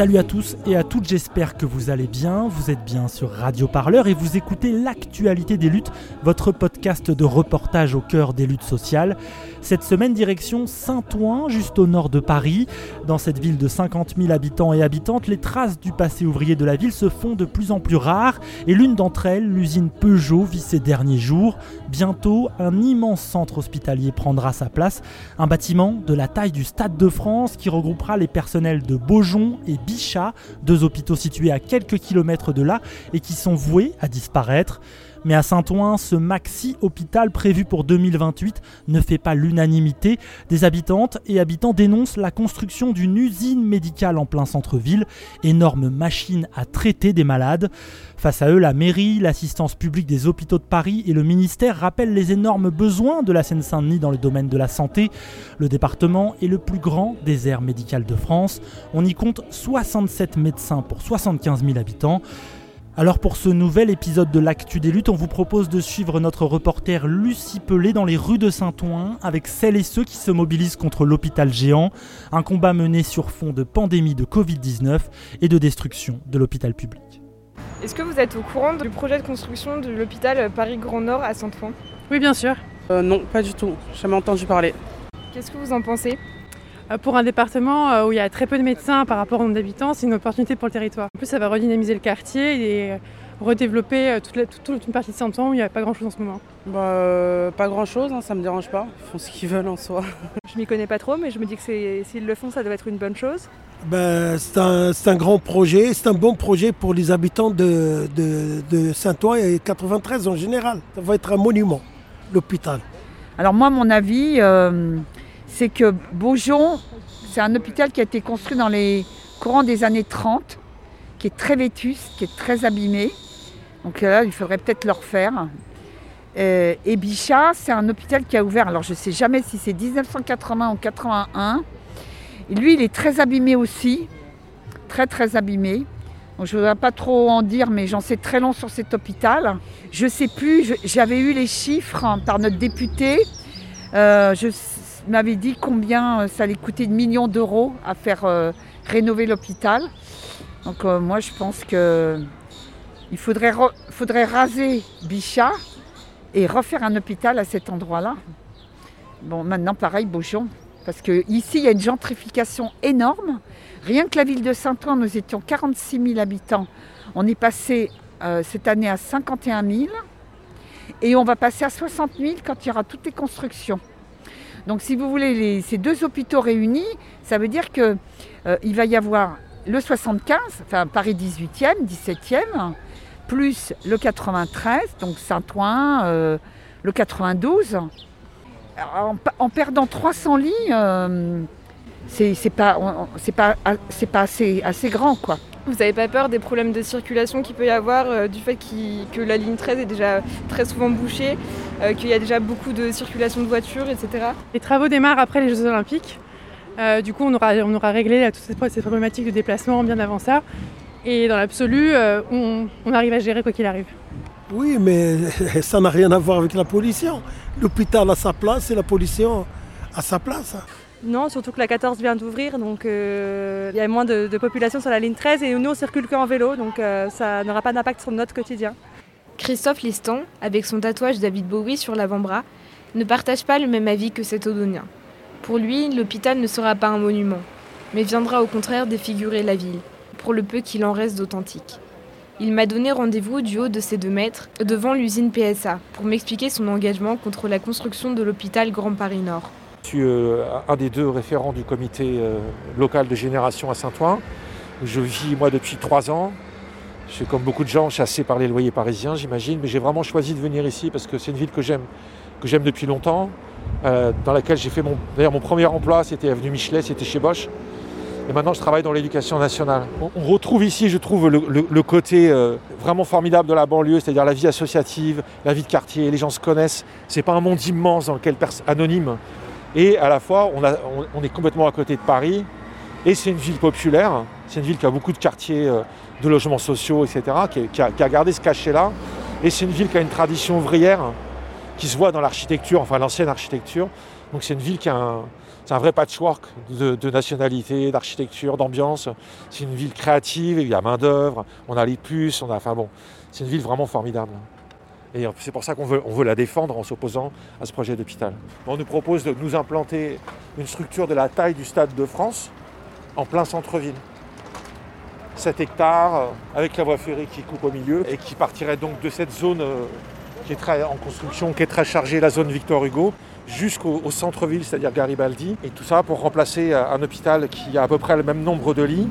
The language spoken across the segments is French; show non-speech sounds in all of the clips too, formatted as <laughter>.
Salut à tous et à toutes, j'espère que vous allez bien. Vous êtes bien sur Radio Parleur et vous écoutez l'actualité des luttes, votre podcast de reportage au cœur des luttes sociales. Cette semaine, direction Saint-Ouen, juste au nord de Paris. Dans cette ville de 50 000 habitants et habitantes, les traces du passé ouvrier de la ville se font de plus en plus rares et l'une d'entre elles, l'usine Peugeot, vit ses derniers jours. Bientôt, un immense centre hospitalier prendra sa place, un bâtiment de la taille du Stade de France qui regroupera les personnels de Beaujon et Bichat, deux hôpitaux situés à quelques kilomètres de là et qui sont voués à disparaître. Mais à Saint-Ouen, ce maxi-hôpital prévu pour 2028 ne fait pas l'unanimité. Des habitantes et habitants dénoncent la construction d'une usine médicale en plein centre-ville, énorme machine à traiter des malades. Face à eux, la mairie, l'assistance publique des hôpitaux de Paris et le ministère rappellent les énormes besoins de la Seine-Saint-Denis dans le domaine de la santé. Le département est le plus grand désert médical de France. On y compte 67 médecins pour 75 000 habitants. Alors pour ce nouvel épisode de l'Actu des luttes, on vous propose de suivre notre reporter Lucie Pelé dans les rues de Saint-Ouen avec celles et ceux qui se mobilisent contre l'hôpital géant, un combat mené sur fond de pandémie de Covid-19 et de destruction de l'hôpital public. Est-ce que vous êtes au courant du projet de construction de l'hôpital Paris Grand Nord à Saint-Ouen? Oui, bien sûr. Euh, non, pas du tout. Jamais entendu parler. Qu'est-ce que vous en pensez? Pour un département euh, où il y a très peu de médecins par rapport au nombre d'habitants, c'est une opportunité pour le territoire. En plus, ça va redynamiser le quartier et euh, redévelopper euh, toute, la- toute- toute une partie de Saint-Ouen où il n'y a pas grand-chose en ce moment. Bah, euh, pas grand chose, ça me dérange pas. Ils font ce qu'ils veulent en soi. <laughs> Je m'y connais pas trop, mais je me dis que c'est- s'ils le font, ça doit être une bonne chose. Ben, c'est un, grand projet, c'est un bon projet pour les habitants de, de, de Saint-Ouen et 93 en général. Ça va être un monument, l'hôpital. Alors moi, mon avis, euh, c'est que Beaujon, c'est un hôpital qui a été construit dans les courants des années 30, qui est très vétuste, qui est très abîmé. Donc là, il faudrait peut-être le refaire. Euh, et Bichat, c'est un hôpital qui a ouvert, alors je ne sais jamais si c'est 1980 ou 81. Et lui, il est très abîmé aussi, très très abîmé. Je ne voudrais pas trop en dire, mais j'en sais très long sur cet hôpital. Je ne sais plus, j'avais eu les chiffres hein, par notre député. Euh, m'avais dit combien euh, ça allait coûter de millions d'euros à faire euh, rénover l'hôpital. Donc euh, moi, je pense que il faudrait, faudrait raser Bichat et refaire un hôpital à cet endroit-là. Bon, maintenant, pareil, Beaujon. Parce qu'ici, il y a une gentrification énorme. Rien que la ville de Saint-Ouen, nous étions 46 000 habitants. On est passé cette année à 51 000. Et on va passer à 60 000 quand il y aura toutes les constructions. Donc si vous voulez ces deux hôpitaux réunis, ça veut dire qu'il va y avoir le 75, enfin Paris 18e, 17e, plus le 93, donc Saint-Ouen, euh, le 92. Alors, En, perdant 300 lits, euh, c'est pas assez, assez grand quoi. Vous n'avez pas peur des problèmes de circulation qu'il peut y avoir, euh, du fait que la ligne 13 est déjà très souvent bouchée, euh, qu'il y a déjà beaucoup de circulation de voitures, etc. Les travaux démarrent après les Jeux Olympiques. Euh, du coup, on aura, on aura réglé là, toutes ces, ces problématiques de déplacement bien avant ça. Et dans l'absolu, euh, on, on arrive à gérer quoi qu'il arrive. Oui, mais <laughs> ça n'a rien à voir avec la pollution. L'hôpital a sa place et la pollution a sa place. Non, surtout que la 14 vient d'ouvrir, donc euh, il y a moins de, population sur la ligne 13 et nous on circule qu'en vélo, donc euh, ça n'aura pas d'impact sur notre quotidien. Christophe Liston, avec son tatouage David Bowie sur l'avant-bras, ne partage pas le même avis que cet Odonien. Pour lui, l'hôpital ne sera pas un monument, mais viendra au contraire défigurer la ville, pour le peu qu'il en reste d'authentique. Il m'a donné rendez-vous du haut de ses deux mètres, devant l'usine PSA, pour m'expliquer son engagement contre la construction de l'hôpital Grand Paris Nord. Je suis euh, un des deux référents du comité euh, local de génération à Saint-Ouen. Je vis moi depuis trois ans. Je suis comme beaucoup de gens chassé par les loyers parisiens, j'imagine, mais j'ai vraiment choisi de venir ici parce que c'est une ville que j'aime, que j'aime depuis longtemps, euh, dans laquelle j'ai fait mon, d'ailleurs mon premier emploi, c'était avenue Michelet, c'était chez Bosch. Et maintenant, je travaille dans l'éducation nationale. On, retrouve ici, je trouve, le, côté vraiment formidable de la banlieue, c'est-à-dire la vie associative, la vie de quartier, les gens se connaissent. C'est pas un monde immense dans lequel anonyme. Et à la fois, on, est complètement à côté de Paris. Et c'est une ville populaire. C'est une ville qui a beaucoup de quartiers euh, de logements sociaux, etc., qui, a, gardé ce cachet-là. Et c'est une ville qui a une tradition ouvrière qui se voit dans l'architecture, enfin l'ancienne architecture. Donc c'est une ville qui a un, c'est un vrai patchwork de, de nationalité, d'architecture, d'ambiance. C'est une ville créative, il y a main-d'œuvre, on a les puces. Enfin bon, c'est une ville vraiment formidable. Et c'est pour ça qu'on veut, la défendre en s'opposant à ce projet d'hôpital. On nous propose de nous implanter une structure de la taille du Stade de France en plein centre-ville. 7 hectares, euh, avec la voie ferrée qui coupe au milieu et qui partirait donc de cette zone euh, qui est très en construction, qui est très chargée, la zone Victor Hugo, jusqu'au au centre-ville, c'est-à-dire Garibaldi. Et tout ça pour remplacer euh, un hôpital qui a à peu près le même nombre de lits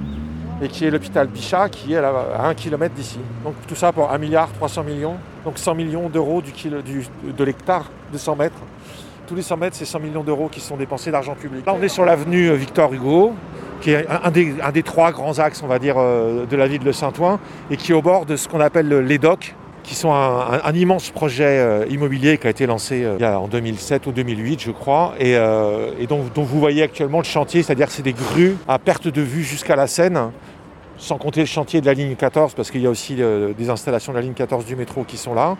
et qui est l'hôpital Bichat, qui est à 1 km d'ici. Donc tout ça pour 1 milliard 300 millions, donc 100 millions d'euros du de l'hectare de 100 mètres. Tous les 100 mètres, c'est 100 millions d'euros qui sont dépensés d'argent public. Là, on est sur l'avenue Victor Hugo, qui est un, des, trois grands axes, on va dire, euh, de la ville de Saint-Ouen, et qui est au bord de ce qu'on appelle le- les docks, qui sont un, immense projet euh, immobilier qui a été lancé euh, en 2007 ou 2008, je crois, et, euh, dont, dont vous voyez actuellement le chantier, c'est-à-dire c'est des grues à perte de vue jusqu'à la Seine, sans compter le chantier de la ligne 14, parce qu'il y a aussi euh, des installations de la ligne 14 du métro qui sont là.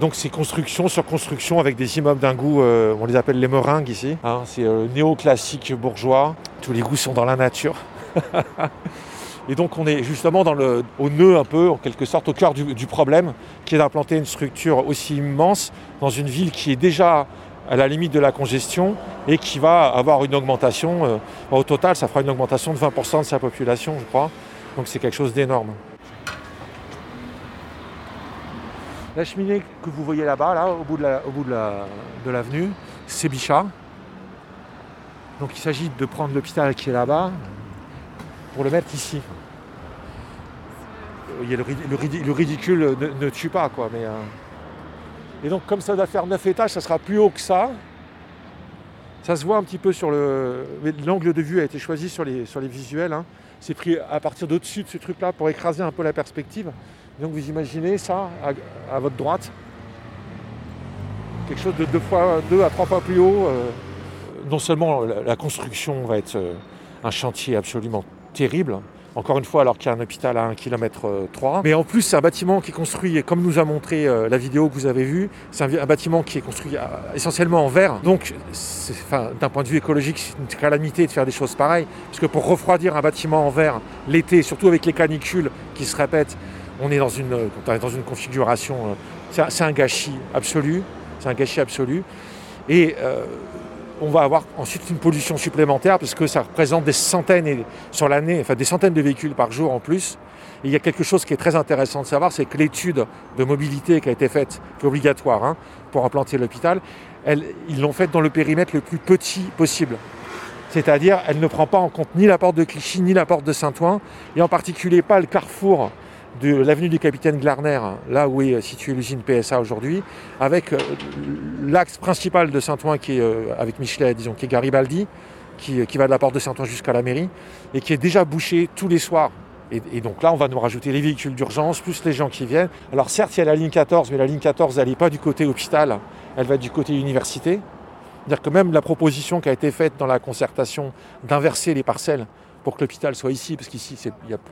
Donc c'est construction sur construction avec des immeubles d'un goût, euh, on les appelle les meringues ici. hein, c'est euh, néoclassique bourgeois. Tous les goûts sont dans la nature. <laughs> Et donc on est justement dans le, au nœud un peu, en quelque sorte, au cœur du, problème, qui est d'implanter une structure aussi immense dans une ville qui est déjà à la limite de la congestion et qui va avoir une augmentation. euh, au total, ça fera une augmentation de 20% de sa population, je crois. Donc c'est quelque chose d'énorme. La cheminée que vous voyez là-bas, là, au bout de la- au bout de la- l'avenue, c'est Bichat. Donc il s'agit de prendre l'hôpital qui est là-bas pour le mettre ici. Il y a le, rid- le ridi- le ridicule ne, ne tue pas, quoi. Mais, euh, Et donc comme ça doit faire 9 étages, ça sera plus haut que ça. Ça se voit un petit peu sur le. L'angle de vue a été choisi sur les, sur les visuels. hein. C'est pris à partir d'au-dessus de ce truc-là pour écraser un peu la perspective. Donc vous imaginez ça à, à votre droite. Quelque chose de deux, fois, deux à trois fois plus haut. euh, non seulement la, la construction va être euh, un chantier absolument terrible, encore une fois alors qu'il y a un hôpital à 1 km 3, mais en plus c'est un bâtiment qui est construit, comme nous a montré euh, la vidéo que vous avez vue, c'est un, bâtiment qui est construit euh, essentiellement en verre. Donc d'un point de vue écologique c'est une calamité de faire des choses pareilles, parce que pour refroidir un bâtiment en verre l'été, surtout avec les canicules qui se répètent, on est dans une, configuration, euh, c'est un- un gâchis absolu, c'est un gâchis absolu. Et euh, on va avoir ensuite une pollution supplémentaire parce que ça représente des centaines et, sur l'année, enfin des centaines de véhicules par jour en plus. Et il y a quelque chose qui est très intéressant de savoir, c'est que l'étude de mobilité qui a été faite, qui est obligatoire hein, pour implanter l'hôpital, ils l'ont faite dans le périmètre le plus petit possible. C'est-à-dire, elle ne prend pas en compte ni la porte de Clichy, ni la porte de Saint-Ouen, et en particulier pas le carrefour de l'avenue du Capitaine Glarner, là où est située l'usine PSA aujourd'hui, avec euh, l'axe principal de Saint-Ouen qui est euh, avec Michelet, disons, qui est Garibaldi, qui, qui va de la porte de Saint-Ouen jusqu'à la mairie, et qui est déjà bouché tous les soirs. Et, et donc là, on va nous rajouter les véhicules d'urgence, plus les gens qui viennent. Alors certes, il y a la ligne 14, mais la ligne 14, elle n'est pas du côté hôpital, elle va du côté université. C'est-à-dire que même la proposition qui a été faite dans la concertation d'inverser les parcelles pour que l'hôpital soit ici, parce qu'ici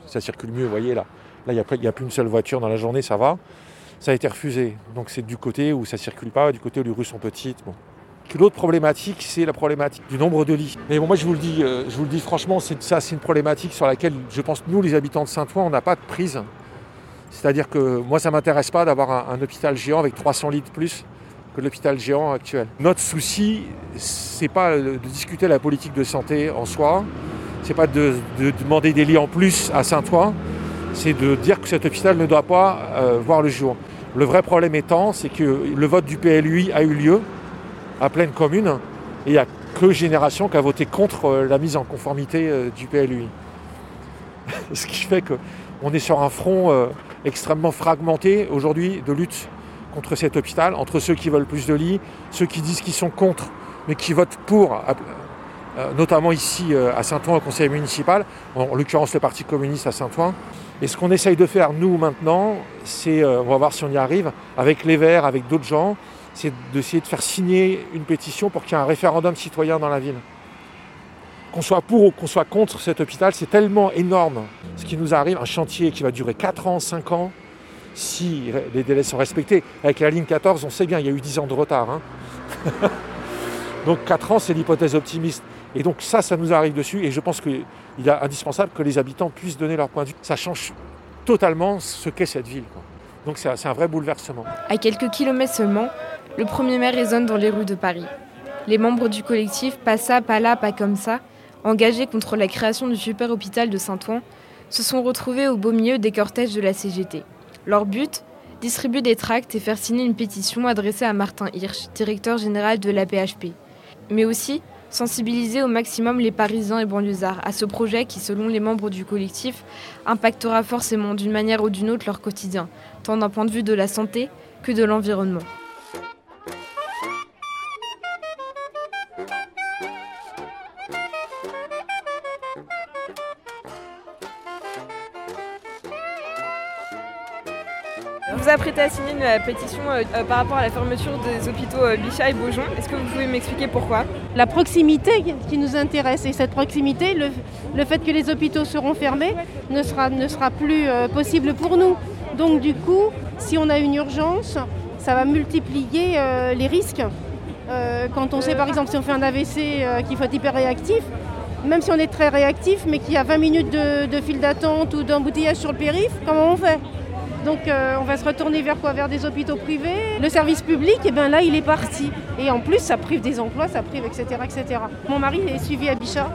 ça circule mieux, vous voyez là. Là, il n'y a, plus une seule voiture dans la journée, ça va. Ça a été refusé. Donc c'est du côté où ça ne circule pas, du côté où les rues sont petites. L'autre problématique, c'est la problématique du nombre de lits. Mais bon, moi, je vous le dis, euh, je vous le dis franchement, c'est, ça, c'est une problématique sur laquelle, je pense, nous, les habitants de Saint-Ouen, on n'a pas de prise. C'est-à-dire que moi, ça ne m'intéresse pas d'avoir un, un hôpital géant avec 300 lits de plus que l'hôpital géant actuel. Notre souci, c'est pas de discuter la politique de santé en soi, c'est pas de, de demander des lits en plus à Saint-Ouen, c'est de dire que cet hôpital ne doit pas euh, voir le jour. Le vrai problème étant, c'est que le vote du PLUI a eu lieu à pleine commune et il n'y a que Génération qui a voté contre euh, la mise en conformité euh, du PLUI. <laughs> Ce qui fait qu'on est sur un front extrêmement fragmenté aujourd'hui de lutte contre cet hôpital, entre ceux qui veulent plus de lits, ceux qui disent qu'ils sont contre, mais qui votent pour, notamment ici euh, à Saint-Ouen au conseil municipal, en l'occurrence le Parti communiste à Saint-Ouen. Et ce qu'on essaye de faire, nous, maintenant, c'est, euh, on va voir si on y arrive, avec les Verts, avec d'autres gens, c'est d'essayer de faire signer une pétition pour qu'il y ait un référendum citoyen dans la ville. Qu'on soit pour ou qu'on soit contre cet hôpital, c'est tellement énorme ce qui nous arrive, un chantier qui va durer 4 ans, 5 ans, si les délais sont respectés. Avec la ligne 14, on sait bien, il y a eu 10 ans de retard. hein. <laughs> donc 4 ans, c'est l'hypothèse optimiste. Et donc ça, ça nous arrive dessus. Et je pense qu'il est indispensable que les habitants puissent donner leur point de vue. Ça change totalement ce qu'est cette ville. Donc c'est un- un vrai bouleversement. À quelques kilomètres seulement, le 1er mai résonne dans les rues de Paris. Les membres du collectif Pas ça, pas là, pas comme ça, engagés contre la création du super hôpital de Saint-Ouen, se sont retrouvés au beau milieu des cortèges de la CGT. Leur but Distribuer des tracts et faire signer une pétition adressée à Martin Hirsch, directeur général de la PHP. Mais aussi sensibiliser au maximum les Parisiens et banlieusards à ce projet qui, selon les membres du collectif, impactera forcément d'une manière ou d'une autre leur quotidien, tant d'un point de vue de la santé que de l'environnement. Vous vous apprêtez à signer une euh, pétition euh, euh, par rapport à la fermeture des hôpitaux Bichat et Beaujon. Est-ce que vous pouvez m'expliquer pourquoi? La proximité qui nous intéresse et cette proximité, le, fait que les hôpitaux seront fermés ne sera, ne sera plus possible pour nous. Donc du coup, si on a une urgence, ça va multiplier les risques. Quand on sait par exemple si on fait un AVC qu'il faut être hyper réactif, même si on est très réactif mais qu'il y a 20 minutes de, de file d'attente ou d'embouteillage sur le périph', comment on fait? Donc euh, on va se retourner vers quoi? Vers des hôpitaux privés. Le service public, et ben là il est parti. Et en plus ça prive des emplois, ça prive, etc. etc. Mon mari est suivi à Bichat.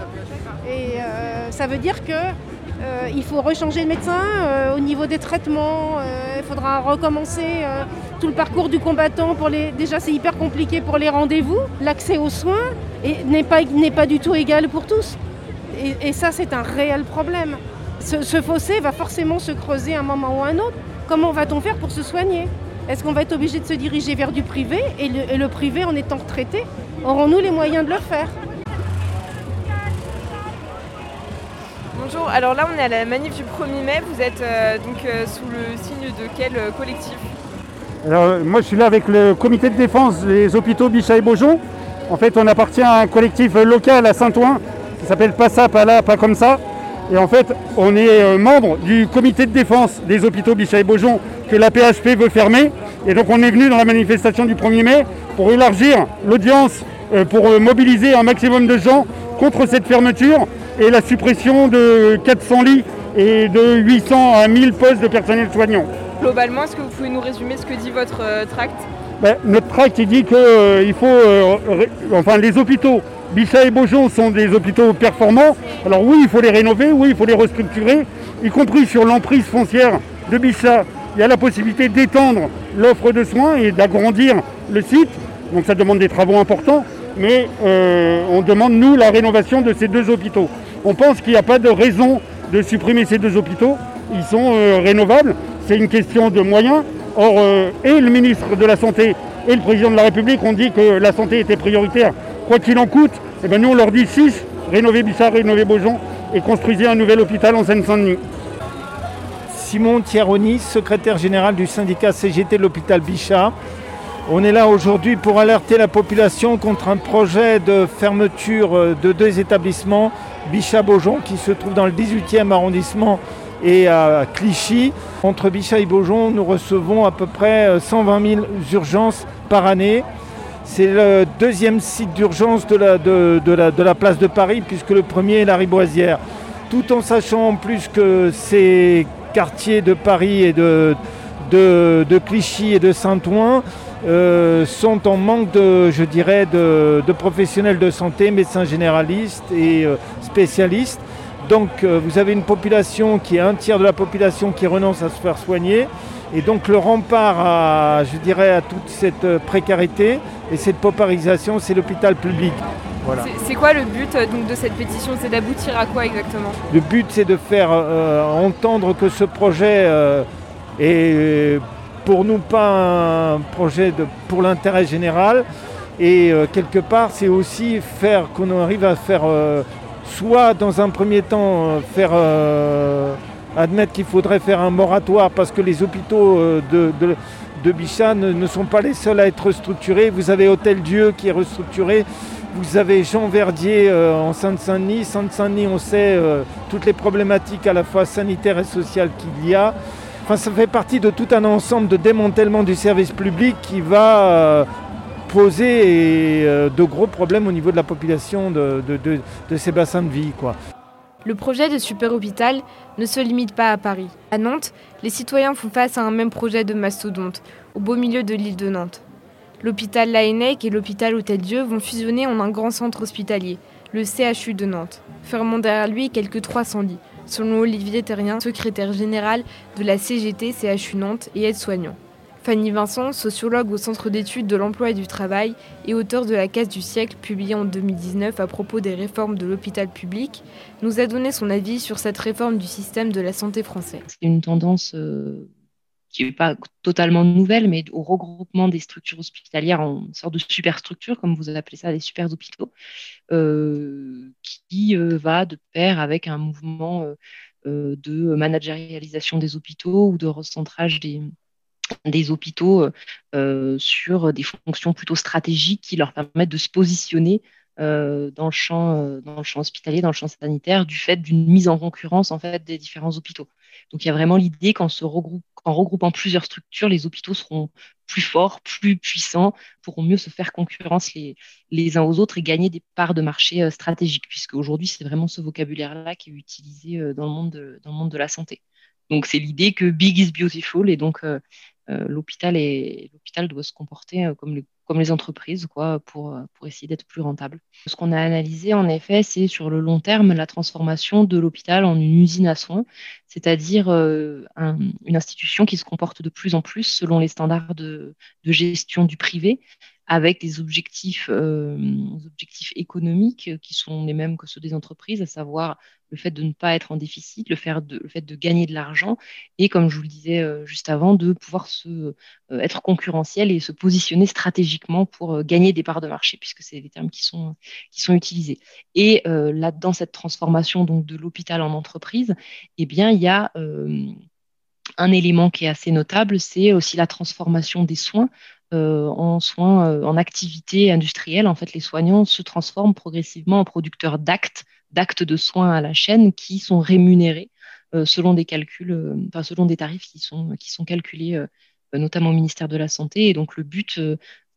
Et euh, ça veut dire que euh, il faut rechanger le médecin euh, au niveau des traitements. il faudra recommencer tout le parcours du combattant. Pour les... Déjà c'est hyper compliqué pour les rendez-vous. L'accès aux soins n'est pas, du tout égal pour tous. Et, et ça c'est un réel problème. Ce, ce fossé va forcément se creuser à un moment ou à un autre. Comment va-t-on faire pour se soigner? Est-ce qu'on va être obligé de se diriger vers du privé et le, et le privé, en étant retraité, aurons-nous les moyens de le faire? Bonjour, alors là on est à la manif du 1er mai. Vous êtes euh, donc euh, sous le signe de quel euh, collectif? Alors, moi, je suis là avec le comité de défense des hôpitaux Bichat et Beaujon. En fait, on appartient à un collectif local à Saint-Ouen qui s'appelle Pas ça, pas là, pas comme ça. Et en fait, on est euh, membre du comité de défense des hôpitaux Bichat et Beaujon que la PHP veut fermer. Et donc, on est venu dans la manifestation du 1er mai pour élargir l'audience, euh, pour euh, mobiliser un maximum de gens contre cette fermeture et la suppression de 400 lits et de 800 à 1000 postes de personnel soignant. Globalement, est-ce que vous pouvez nous résumer ce que dit votre tract? Ben, notre tract il dit qu'il faut, enfin les hôpitaux, Bichat et Beaujon sont des hôpitaux performants. Alors oui, il faut les rénover, oui, il faut les restructurer, y compris sur l'emprise foncière de Bichat. Il y a la possibilité d'étendre l'offre de soins et d'agrandir le site. Donc ça demande des travaux importants, mais euh, on demande nous la rénovation de ces deux hôpitaux. On pense qu'il n'y a pas de raison de supprimer ces deux hôpitaux. Ils sont euh, rénovables. C'est une question de moyens. Or, euh, et le ministre de la Santé et le président de la République ont dit que la santé était prioritaire, quoi qu'il en coûte. Et ben nous, on leur dit 6, rénover Bichat, rénover Beaujon et construisez un nouvel hôpital en Seine-Saint-Denis. Simon Thieroni, secrétaire général du syndicat CGT de l'hôpital Bichat. On est là aujourd'hui pour alerter la population contre un projet de fermeture euh, de deux établissements, Bichat-Beaujon, qui se trouve dans le 18e arrondissement et à Clichy. Entre Bichat et Beaujon, nous recevons à peu près euh, 120 000 urgences par année. C'est le deuxième site d'urgence de la, place de Paris, puisque le premier est la Riboisière. Tout en sachant en plus que ces quartiers de Paris et de, Clichy et de Saint-Ouen euh, sont en manque de, je dirais, de, de professionnels de santé, médecins généralistes et euh, spécialistes. Donc euh, vous avez une population qui est un tiers de la population qui renonce à se faire soigner. Et donc le rempart à, je dirais, à toute cette euh, précarité et cette paupérisation, c'est l'hôpital public. Voilà. C'est quoi le but euh, donc, de cette pétition? C'est d'aboutir à quoi exactement? Le but, c'est de faire euh, entendre que ce projet euh, est pour nous pas un projet de, pour l'intérêt général. Et quelque part, c'est aussi faire qu'on arrive à faire, soit dans un premier temps, faire admettre qu'il faudrait faire un moratoire parce que les hôpitaux euh, de, de, Bichat ne, sont pas les seuls à être restructurés. Vous avez Hôtel Dieu qui est restructuré. Vous avez Jean Verdier euh, en Seine-Saint-Denis. Seine-Saint-Denis, on sait euh, toutes les problématiques à la fois sanitaires et sociales qu'il y a. Enfin, ça fait partie de tout un ensemble de démantèlement du service public qui va poser de gros problèmes au niveau de la population de ces bassins de vie. Quoi. Le projet de super hôpital ne se limite pas à Paris. À Nantes, les citoyens font face à un même projet de mastodonte, au beau milieu de l'île de Nantes. L'hôpital Laennec et l'hôpital Hôtel-Dieu vont fusionner en un grand centre hospitalier, le CHU de Nantes, fermant derrière lui quelques 300 lits, selon Olivier Terrien, secrétaire général de la CGT CHU Nantes et aide-soignant. Fanny Vincent, sociologue au Centre d'études de l'emploi et du travail et auteur de La case du siècle, publiée en 2019 à propos des réformes de l'hôpital public, nous a donné son avis sur cette réforme du système de la santé français. C'est une tendance euh, qui n'est pas totalement nouvelle, mais au regroupement des structures hospitalières en sorte de superstructure, comme vous appelez ça, des super hôpitaux, euh, qui euh, va de pair avec un mouvement de managérialisation des hôpitaux ou de recentrage des, des hôpitaux euh, sur des fonctions plutôt stratégiques qui leur permettent de se positionner euh, dans, le champ, euh, dans le champ hospitalier, dans le champ sanitaire, du fait d'une mise en concurrence en fait, des différents hôpitaux. Donc il y a vraiment l'idée qu'en regroupant plusieurs structures, les hôpitaux seront plus forts, plus puissants, pourront mieux se faire concurrence les, les uns aux autres et gagner des parts de marché euh, stratégiques, puisque aujourd'hui c'est vraiment ce vocabulaire-là qui est utilisé euh, dans, le monde de, dans le monde de la santé. Donc c'est l'idée que big is beautiful et donc euh, euh, l'hôpital est- l'hôpital doit se comporter euh, comme les, entreprises quoi, pour, euh, pour essayer d'être plus rentable. Ce qu'on a analysé en effet, c'est sur le long terme la transformation de l'hôpital en une usine à soins, c'est-à-dire euh, un- une institution qui se comporte de plus en plus selon les standards de gestion du privé avec des objectifs, euh, des objectifs économiques euh, qui sont les mêmes que ceux des entreprises, à savoir le fait de ne pas être en déficit, le, fait de gagner de l'argent et, comme je vous le disais euh, juste avant, de pouvoir se, être concurrentiel et se positionner stratégiquement pour gagner des parts de marché, puisque c'est les termes qui sont, qui sont utilisés. Et là, dans cette transformation donc, de l'hôpital en entreprise, eh bien, il y a un élément qui est assez notable, c'est aussi la transformation des soins euh, en soins, euh, en activité industrielle. En fait, les soignants se transforment progressivement en producteurs d'actes, d'actes de soins à la chaîne qui sont rémunérés euh, selon des calculs, enfin, selon des tarifs qui sont, calculés notamment au ministère de la Santé. Et donc, le but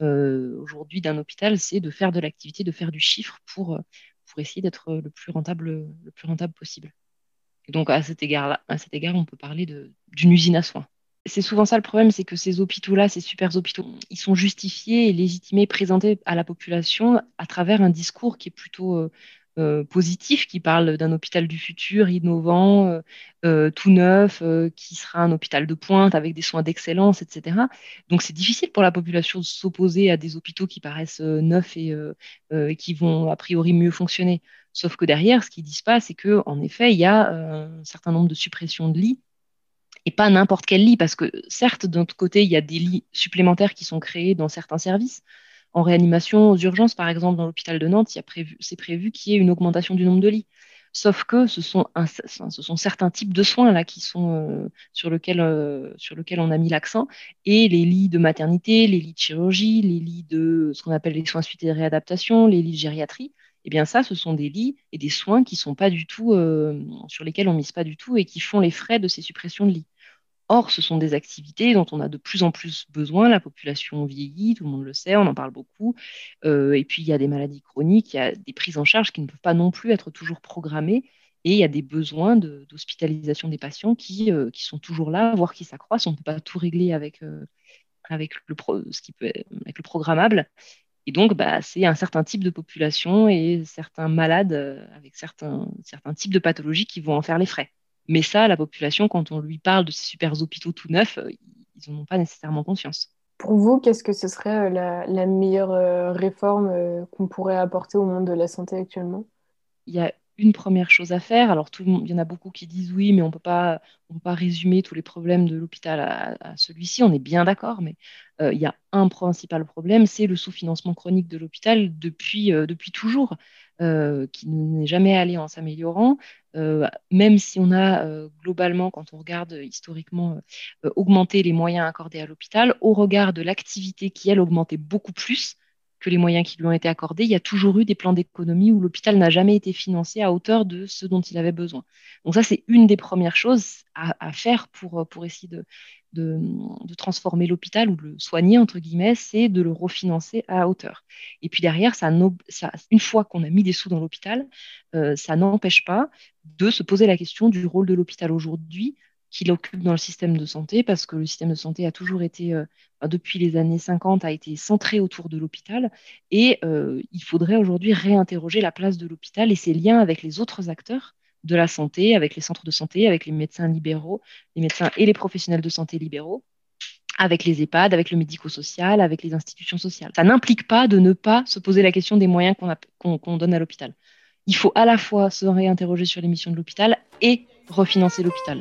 aujourd'hui d'un hôpital, c'est de faire de l'activité, de faire du chiffre pour, pour essayer d'être le plus rentable, possible. Donc, à cet égard-là, à cet égard, on peut parler d'une usine à soins. C'est souvent ça le problème, c'est que ces hôpitaux-là, ces super hôpitaux, ils sont justifiés et légitimés, présentés à la population à travers un discours qui est plutôt euh, euh, positif, qui parle d'un hôpital du futur, innovant, euh, tout neuf, qui sera un hôpital de pointe avec des soins d'excellence, etc. Donc c'est difficile pour la population de s'opposer à des hôpitaux qui paraissent neufs et qui vont a priori mieux fonctionner. Sauf que derrière, ce qu'ils disent pas, c'est que en effet, il y a un certain nombre de suppressions de lits et pas n'importe quel lit, parce que certes, d'un autre côté, il y a des lits supplémentaires qui sont créés dans certains services. En réanimation, aux urgences, par exemple, dans l'hôpital de Nantes, c'est prévu qu'il y ait une augmentation du nombre de lits. Sauf que ce sont, certains types de soins là qui sont euh, sur lesquels euh, sur lequel on a mis l'accent et les lits de maternité, les lits de chirurgie, les lits de ce qu'on appelle les soins suite et réadaptation, les lits de gériatrie. Eh bien ça, ce sont des lits et des soins qui sont pas du tout euh, sur lesquels on mise pas du tout et qui font les frais de ces suppressions de lits. Or, ce sont des activités dont on a de plus en plus besoin. La population vieillit, tout le monde le sait, on en parle beaucoup. Euh, et puis, il y a des maladies chroniques, il y a des prises en charge qui ne peuvent pas non plus être toujours programmées. Et il y a des besoins d'hospitalisation des patients qui, euh, qui sont toujours là, voire qui s'accroissent. On ne peut pas tout régler avec, euh, le programmable. Et donc, bah, c'est un certain type de population et certains malades avec certains types de pathologies qui vont en faire les frais. Mais ça, la population, quand on lui parle de ces super hôpitaux tout neufs, euh, ils n'en ont pas nécessairement conscience. Pour vous, qu'est-ce que ce serait la, la meilleure réforme qu'on pourrait apporter au monde de la santé actuellement? Il y a une première chose à faire. Alors, tout il y en a beaucoup qui disent oui, mais on ne peut pas résumer tous les problèmes de l'hôpital à, celui-ci. On est bien d'accord, mais euh, il y a un principal problème, c'est le sous-financement chronique de l'hôpital depuis, euh, depuis toujours, euh, qui n'est jamais allé en s'améliorant. même si on a globalement, quand on regarde historiquement, augmenté les moyens accordés à l'hôpital, au regard de l'activité qui, elle, augmentait beaucoup plus, que les moyens qui lui ont été accordés, il y a toujours eu des plans d'économie où l'hôpital n'a jamais été financé à hauteur de ce dont il avait besoin. Donc ça, c'est une des premières choses à, faire pour, pour essayer de, de, transformer l'hôpital ou de le soigner, entre guillemets, c'est de le refinancer à hauteur. Et puis derrière, ça, une fois qu'on a mis des sous dans l'hôpital, euh, ça n'empêche pas de se poser la question du rôle de l'hôpital aujourd'hui qu'il occupe dans le système de santé, parce que le système de santé a toujours été, euh, depuis les années 50, a été centré autour de l'hôpital. Et euh, il faudrait aujourd'hui réinterroger la place de l'hôpital et ses liens avec les autres acteurs de la santé, avec les centres de santé, avec les médecins libéraux, les médecins et les professionnels de santé libéraux, avec les EHPAD, avec le médico-social, avec les institutions sociales. Ça n'implique pas de ne pas se poser la question des moyens qu'on donne à l'hôpital. Il faut à la fois se réinterroger sur les missions de l'hôpital et refinancer l'hôpital.